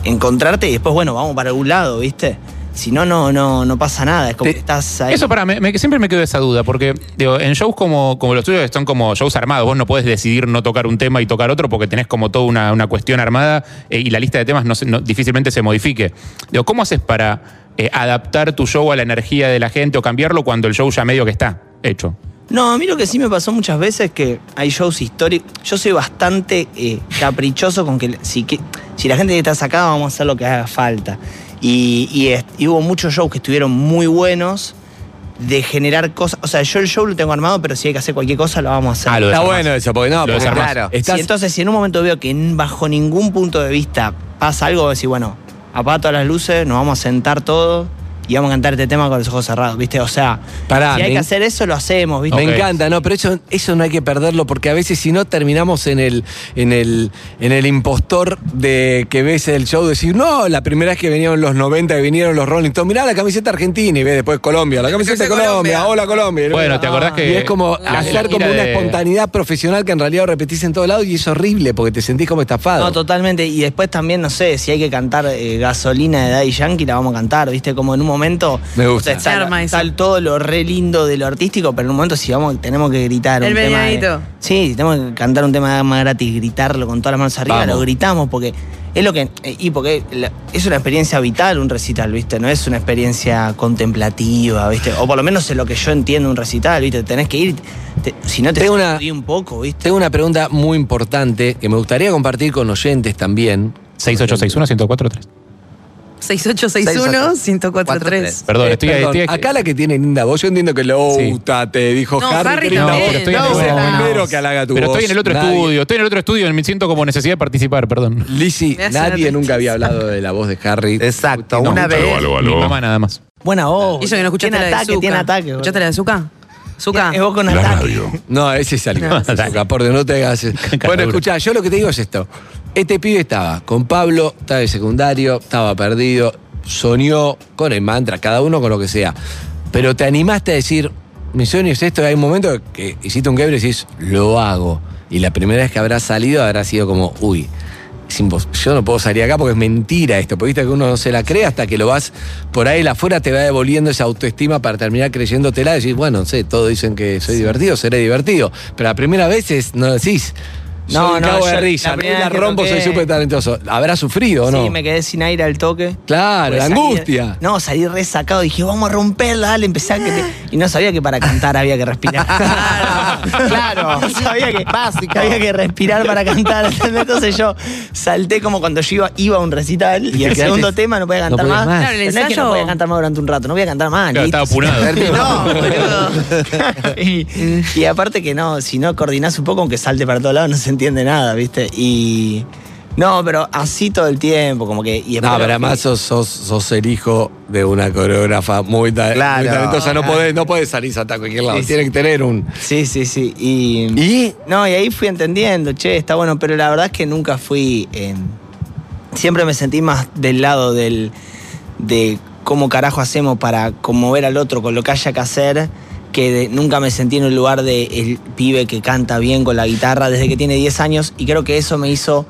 encontrarte y después, bueno, vamos para algún lado, ¿viste? Si no, no, no, no pasa nada, es como Te- que estás ahí. Eso para me, me- siempre me quedó esa duda, porque digo, en shows como, como los tuyos, son como shows armados, vos no podés decidir no tocar un tema y tocar otro porque tenés como toda una, una cuestión armada eh, y la lista de temas no- difícilmente se modifique. Digo, ¿cómo haces para eh, adaptar tu show a la energía de la gente o cambiarlo cuando el show ya medio que está hecho? No, a mí lo que sí me pasó muchas veces es que hay shows históricos. Yo soy bastante eh, caprichoso con que si, que si la gente está sacada, vamos a hacer lo que haga falta. Y, y hubo muchos shows que estuvieron muy buenos de generar cosas. O sea, yo el show lo tengo armado, pero si hay que hacer cualquier cosa, lo vamos a hacer. Ah, lo Está desarmás. bueno eso, porque no, Lo porque claro, Sí, estás, entonces, si en un momento veo que bajo ningún punto de vista pasa algo, voy a decir, bueno, apaga todas las luces, nos vamos a sentar todos y vamos a cantar este tema con los ojos cerrados, ¿viste? O sea, Pará, si hay me- que hacer eso, lo hacemos, ¿viste? Me encanta, no, pero eso, eso no hay que perderlo porque a veces si no terminamos en el, en el, en el impostor de que ves el show, decir, no, la primera vez que vinieron los 90, que vinieron los Rolling Stones, mirá la camiseta argentina y ves después Colombia, la camiseta de Colombia. Colombia, hola Colombia. Bueno, ¿te acordás que Y es como la- hacer la como una de- espontaneidad profesional que en realidad repetís en todos lados y es horrible porque te sentís como estafado. No, totalmente. Y después también, no sé, si hay que cantar eh, gasolina de Daddy Yankee, la vamos a cantar, ¿viste? Como en un momento momento. Me gusta. o sea, está, Se arma eso. está todo lo re lindo de lo artístico, pero en un momento si vamos, tenemos que gritar. El un tema de-. Sí, si tenemos que cantar un tema más gratis, gritarlo con todas las manos arriba, Vamos. lo gritamos porque es lo que. Y porque es una experiencia vital un recital, ¿viste? No es una experiencia contemplativa, ¿viste? O por lo menos es lo que yo entiendo un recital, ¿viste? Tenés que ir. te- si no te Tengo una- un poco, ¿viste? Tengo una pregunta muy importante que me gustaría compartir con oyentes también. 6861-1043. 6861-1043. Perdón, Eh, estoy, perdón, estoy- acá la que tiene linda voz, yo entiendo que lo Sí. te dijo No, Harry. Harry que No, porque estoy en No, el es el no, primero que halaga tu Pero voz. estoy en el otro Nadie- estudio, estoy en el otro estudio y me siento como necesidad de participar, perdón. Lizzy, nadie nunca había hablado de la voz de Harry. Exacto, No, una vez. Mi mamá nada más. Buena voz. Eso que no escuchaste tiene la de ataque, tiene ataque. ¿Escuchaste la de Zucca? Zucca. Es vos con La ataque. radio. No, ese es algo. No, Por no te hagas. Bueno, escuchá, yo lo que te digo es esto. Este pibe estaba con Pablo, estaba de secundario, estaba perdido, soñó con el mantra, cada uno con lo que sea. Pero te animaste a decir, mi sueño es esto, y hay un momento que hiciste un quiebre y decís, lo hago. Y la primera vez que habrás salido habrá sido como, uy, yo no puedo salir acá porque es mentira esto. Porque viste que uno no se la cree hasta que lo vas por ahí la afuera, te va devolviendo esa autoestima para terminar creyéndotela y decir, bueno, no sé, todos dicen que soy divertido, seré divertido. Pero la primera vez es, no decís. No, No, no, no, de risa, la la, la rompo, toqué- soy súper talentoso. ¿Habrá sufrido o no? Sí, me quedé sin aire al toque. Claro, la Pues salí- angustia. no, salí resacado. Dije, vamos a romperla, dale, empecé a que te- Y no sabía que para cantar había que respirar. Claro. No sabía que, Básico. que había que respirar para cantar. ¿entendés? Entonces yo salté como cuando yo iba, iba a un recital y, el segundo tema no podía no cantar más. más. Claro, el no es que ensayo- no podía cantar más durante un rato, no voy a cantar más. Claro, estaba apurado. Terminó. y, y aparte que no, si no coordinás un poco, aunque salte para todos lados, no se entiende nada, ¿viste? Y. No, pero así todo el tiempo, como que. Y No, pero que- además sos, sos, sos el hijo de una coreógrafa muy, ta- Claro. muy talentosa. No Claro. podés, no podés salir a cualquier lado. Sí, sí. Tiene que tener un. Sí, sí, sí. Y. ¿Y? No, y ahí fui entendiendo, che, está bueno, pero la verdad es que nunca fui. eh, siempre me sentí más del lado del. de cómo carajo hacemos para conmover al otro con lo que haya que hacer. Que de- nunca me sentí en el lugar de el pibe que canta bien con la guitarra desde que tiene 10 años. Y creo que eso me hizo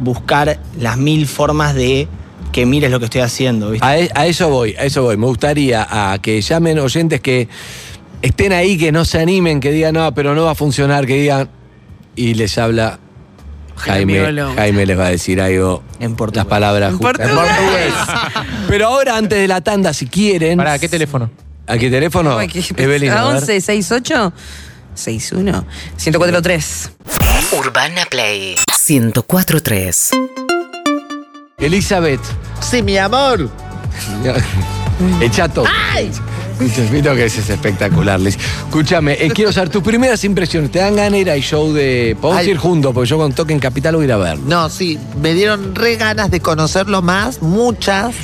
buscar las mil formas de que mires lo que estoy haciendo, ¿viste? A, e- a eso voy, a eso voy. Me gustaría a que llamen oyentes que estén ahí, que no se animen, que digan, no, pero no va a funcionar, que digan. Y les habla Jaime. Jaime les va a decir algo. En portugués. Las palabras En justas. portugués. Pero ahora, antes de la tanda, si quieren. ¿Para qué teléfono? ¿A qué teléfono? Evelyn, a a ver. 11 68 61 1043. Urbana Play 1043. Elizabeth. Sí, mi amor. El chato. ¡Ay! Viste que ese es espectacular, Liz. Escúchame, eh, quiero saber tus primeras impresiones. ¿Te dan ganas de ir al show de. Podemos Ay. ir juntos, porque yo con Toque en Capital voy a ir a verlo. No, sí, me dieron re ganas de conocerlo más, muchas,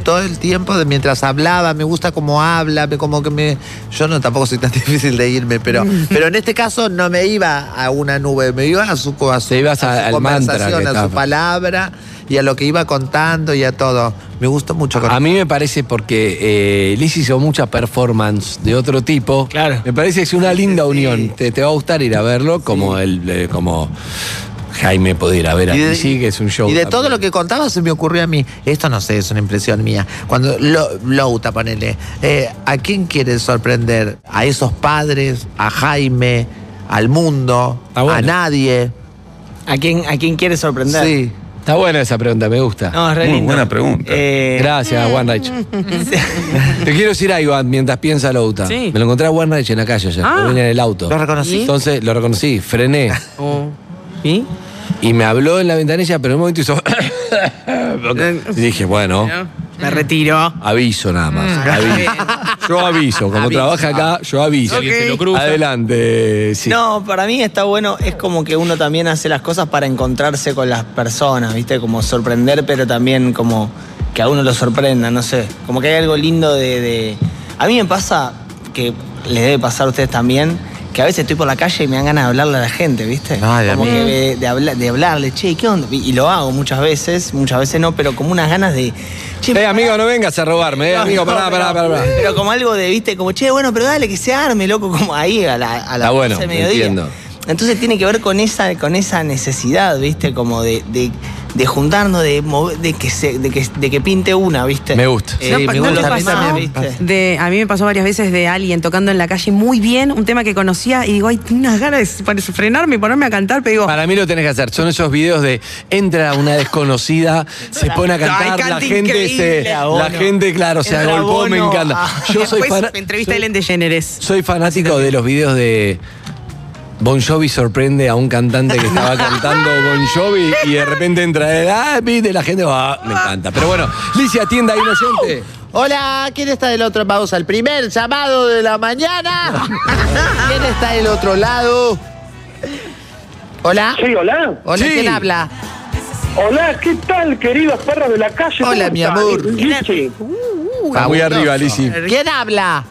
todo el tiempo, de mientras hablaba, me gusta cómo habla, me- como que me... Yo no tampoco soy tan difícil de irme, pero, pero en este caso no me iba a una nube, me iba a su, a su, Te ibas a a- su conversación, a su palabra y a lo que iba contando y a todo. Me gustó mucho. A mí me parece porque eh, Liz hizo mucha performance de otro tipo. Claro. Me parece que es una linda unión. Te, te va a gustar ir a verlo como el, eh, como Jaime puede ir a ver a Y de- sí que es un show. Y de todo lo que contaba se me ocurrió a mí. Esto no sé, es una impresión mía. Cuando lo, Louta, ponele. eh, ¿A quién quiere sorprender? ¿A esos padres? ¿A Jaime? ¿Al mundo? Bueno. ¿A nadie? ¿A quién, ¿A quién quieres sorprender? Sí. Está buena esa pregunta, me gusta. No, es re Muy lindo. buena pregunta. Eh, Gracias, One Rich. Te quiero decir algo mientras piensa Louta. Sí. Me lo encontré a One Rich en la calle ayer. Ah. Venía en el auto. ¿Lo reconocí? Entonces lo reconocí, frené. Oh. ¿Y? Y me habló en la ventanilla, pero en un momento hizo. y dije, bueno, Me retiro. aviso nada más. aviso. Yo aviso. Como trabaja acá, yo aviso. Alguien se lo cruza. Adelante. Sí. No, para mí está bueno, es como que uno también hace las cosas para encontrarse con las personas, ¿viste? Como sorprender, pero también como que a uno lo sorprenda, no sé. Como que hay algo lindo de... de- A mí me pasa, que les debe pasar a ustedes también, que a veces estoy por la calle y me dan ganas de hablarle a la gente, ¿viste? Ay, a como que de, de habla- de hablarle, che, ¿qué onda? Y, y lo hago muchas veces, muchas veces no, pero como unas ganas de... Che, Eh, amigo, no vengas a robarme, eh, no, amigo, no, pará, pará, pero- pará. pará. Pero como algo de, viste, como, che, bueno, pero dale, que se arme, loco, como ahí a la, a la Está bueno, 12 del mediodía. entiendo. Entonces tiene que ver con esa, con esa necesidad, viste, como de, de- de juntarnos, de, mover- de, que se, de, que, de que pinte una, ¿viste? Me gusta. Eh, Sí, ¿No, me no gusta, te a mí pasó? también, ¿viste? De, a mí me pasó varias veces de alguien tocando en la calle muy bien, un tema que conocía, y digo, ay, tengo unas ganas de para frenarme y ponerme a cantar, pero digo, Para mí lo tenés que hacer. Son esos videos de entra una desconocida, se pone a Ay, cantar, la gente se. La gente, claro, se agolpó, me encanta. Ah. Yo soy, después fana- entrevista a soy- Ellen DeGeneres. soy fanático de los videos de. Bon Jovi sorprende a un cantante que estaba cantando Bon Jovi y de repente entra él, ah, viste, la gente va, me encanta. Pero bueno, Licia, atienda ahí un oyente. Hola, ¿quién está del otro? Vamos al primer llamado de la mañana. ¿Quién está del otro lado? Hola. Sí, hola. Hola, Sí. ¿quién habla? Hola, ¿qué tal, queridos perros de la calle? Hola, ¿Cómo mi amor. Lichi. Está muy arriba, Lisi. ¿Quién habla?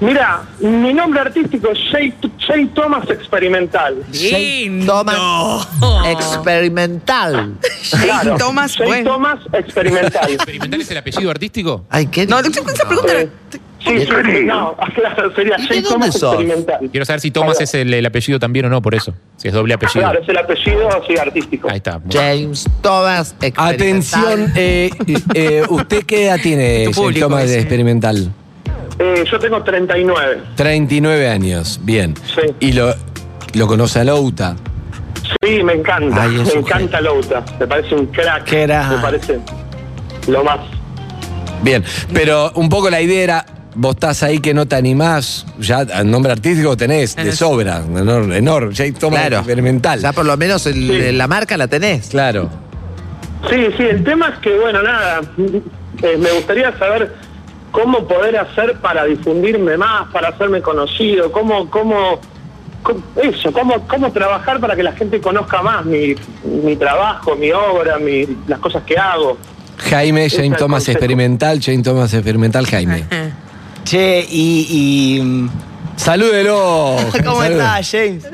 Mira, mi nombre artístico es Jay, Jay Thomas Experimental. Jay Thomas Experimental. Claro, Thomas, Jay bueno. Thomas Experimental. ¿Experimental es el apellido artístico? Ay, ¿qué? No, esa pregunta Eh, sí, sí, sí, no, claro, sería ¿Y de Jay Thomas sos? Experimental. Quiero saber si Thomas es el, el apellido también o no, por eso. Si es doble apellido. Claro, es el apellido así artístico. Ahí está. James Thomas Experimental. Atención, eh, eh, ¿usted qué edad tiene, Jay Thomas, experimental? Eh, yo tengo 39. 39 años, bien. Sí. Y lo, lo conoce a Louta. Sí, me encanta. Ay, me encanta Louta. Me parece un crack. Me parece lo más. Bien, pero un poco la idea era, vos estás ahí que no te animás, ya el nombre artístico tenés de sobra, enorme, enorme, Jay Thomas Claro. experimental. Ya por lo menos el- Sí. la marca la tenés. Claro. Sí, sí, el tema es que, bueno, nada, eh, me gustaría saber cómo poder hacer para difundirme más, para hacerme conocido, cómo, cómo, cómo- eso, cómo, cómo trabajar para que la gente conozca más mi, mi trabajo, mi obra, mi, las cosas que hago. Jaime, Jane Thomas experimental, Jane Thomas experimental, Jaime. Che, y. y Salúdelo. ¿Cómo estás, James?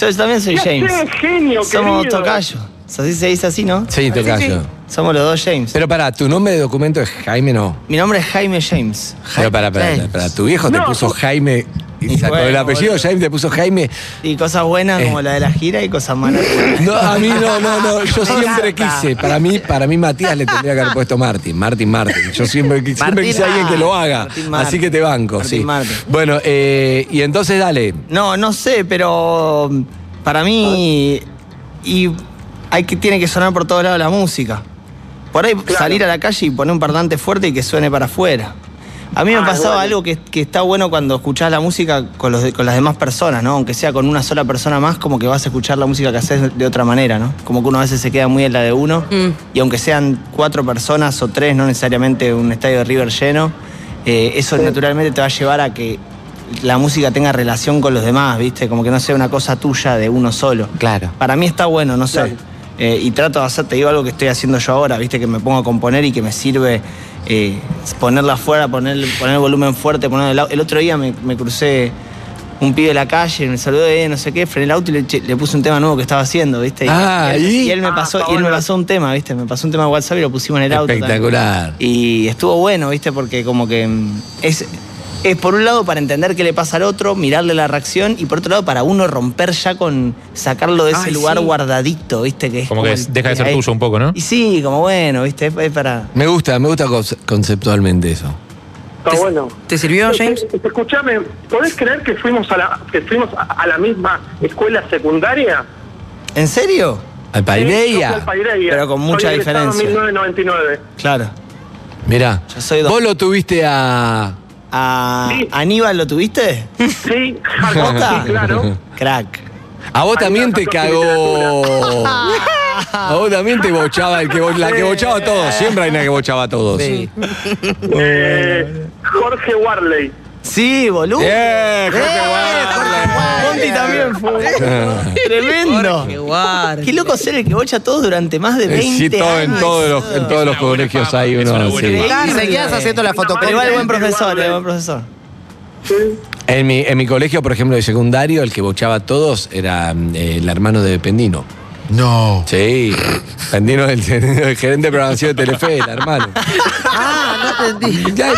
Yo también soy James. ¡Qué genio, Somos querido! tocayo. Así se dice así, ¿no? Sí, tocayo. Somos los dos James. Pero para, tu nombre de documento es Jaime, no. Mi nombre es Jaime James. Pero para, para, James. para, tu viejo te puso Jaime y sacó el apellido, boludo. Jaime te puso Jaime. Y cosas buenas Eh. como la de la gira y cosas malas. No, a mí no, no, no. Yo siempre quise. Para mí, para mí Matías le tendría que haber puesto Martín. Martín, Martín. Yo siempre, siempre quise a alguien que lo haga. Martín, Martín. Así que te banco, Martín, sí. Martín. Bueno, eh, y entonces dale. No, no sé, pero mm, para mí y hay que tiene que sonar por todos lados la música. Por ahí salir a la calle y poner un parlante fuerte y que suene para afuera. A mí me Ah, pasaba bueno. algo que, que está bueno cuando escuchás la música con, los con las demás personas, ¿no? Aunque sea con una sola persona más, como que vas a escuchar la música que haces de otra manera, ¿no? Como que uno a veces se queda muy en la de uno. Mm. Y aunque sean cuatro personas o tres, no necesariamente un estadio de River lleno, eh, eso naturalmente te va a llevar a que la música tenga relación con los demás, ¿viste? Como que no sea una cosa tuya de uno solo. Claro. Para mí está bueno, no sé. Claro. Eh, y trato de hacer, te digo algo que estoy haciendo yo ahora, ¿viste? Que me pongo a componer y que me sirve eh, ponerla afuera, poner, poner el volumen fuerte, poner el, el otro día me, me crucé un pibe de la calle, me saludé, no sé qué, frené el auto y le, puse un tema nuevo que estaba haciendo, ¿viste? Y, Ah, y él, ¿y? y él me Ah, pasó, y él me bueno. pasó un tema, ¿viste? Me pasó un tema de WhatsApp y lo pusimos en el auto. Espectacular. Y estuvo bueno, ¿viste? Porque como que mm, es, es por un lado para entender qué le pasa al otro, mirarle la reacción, y por otro lado para uno romper ya con sacarlo de ese Ay, lugar sí. guardadito, ¿viste? Que es Como que el- deja de ser tuyo un poco, ¿no? Y sí, como bueno, ¿viste? Es, es para... Me gusta, me gusta conce- conceptualmente eso. Está bueno. ¿Te sirvió, James? Escuchame, ¿podés creer que fuimos a la, que fuimos a, la misma escuela secundaria? ¿En serio? Al Sí, al Paideia. Pero con mucha Soy egresado en diferencia. 1999. Claro. Mirá, Yo soy dos. vos lo tuviste a. ¿A Sí. Aníbal lo tuviste? Sí, claro. Crack. A vos también te cagó. A vos también te bochaba el que bo- la que bochaba a todos. Siempre hay una que bochaba a todos. Sí. Eh, Jorge Warley. Sí, boludo. Bien, Jorge Warley. Monty también fue. Tremendo. Jorge Guardia. Qué loco ser el que bocha a todos durante más de 20 Eh, Sí, todo, en años. todos los, en todos los colegios fama, hay es uno así. Y seguías haciendo la Pero fotocopia. igual buen profesor, eh, buen profesor. Sí. En mi, en mi colegio, por ejemplo, de secundario, el que bochaba a todos era eh, el hermano de Pendino. No. Sí, Pendino, el, el gerente de programación de Telefe, el hermano. Ah, entendí. Ya,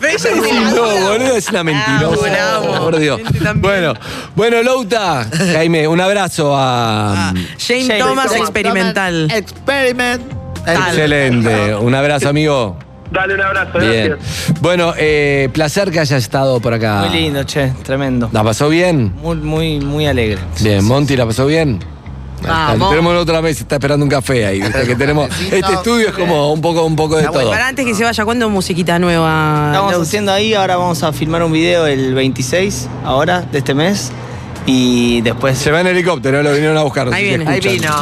¿qué- Sí, no, boludo, es una mentirosa. bravo. Por Dios. Gente también. Bueno, bueno, Louta, Jaime, un abrazo a. Jane Jane Thomas Thomas. experimental. Experiment. Excelente. Un abrazo, amigo. Dale un abrazo, Bien. gracias. Bueno, eh, placer que hayas estado por acá. Muy lindo, che, tremendo. ¿La pasó bien? Muy, muy, muy alegre. Bien, Monty, ¿la pasó bien? Vamos. Tenemos otra mesa, está esperando un café ahí. ¿viste? Que tenemos, este estudio es como un poco, un poco de todo. Para antes que se vaya, ¿cuándo musiquita nueva? Estamos haciendo ahí, ahora vamos a filmar un video el 26, ahora, de este mes. Y después. Se va en helicóptero, lo vinieron a buscar. no Ahí viene. Ahí vino.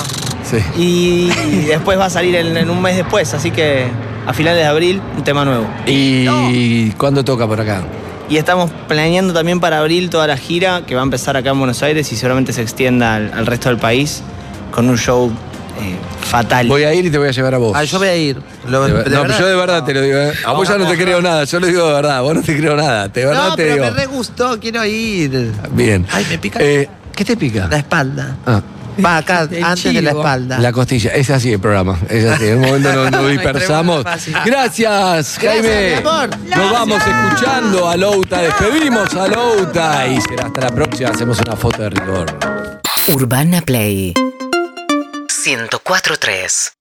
Sí. Y, y después va a salir en, en un mes después, así que a finales de abril, un tema nuevo. ¿Y cuándo toca por acá? Y estamos planeando también para abril toda la gira que va a empezar acá en Buenos Aires y seguramente se extienda al, al resto del país con un show eh, fatal. Voy a ir y te voy a llevar a vos. Ah, yo voy a ir. Lo- De ver- de no, verdad. yo de verdad te lo digo. ¿eh? A vos ya no te creo nada, yo lo digo de verdad. Vos no te creo nada. De verdad No, te pero digo. me re gustó, quiero ir. Bien. Ay, me pica. Eh, ¿Qué te pica? La espalda. Ah, Va acá, El antes de la espalda. la costilla. Es así el programa. Es así. En un momento nos, nos dispersamos. Gracias, Jaime. amor. Nos vamos escuchando a Louta. Despedimos a Louta. Y será hasta la próxima. Hacemos una foto de rigor. Urbana Play 104.3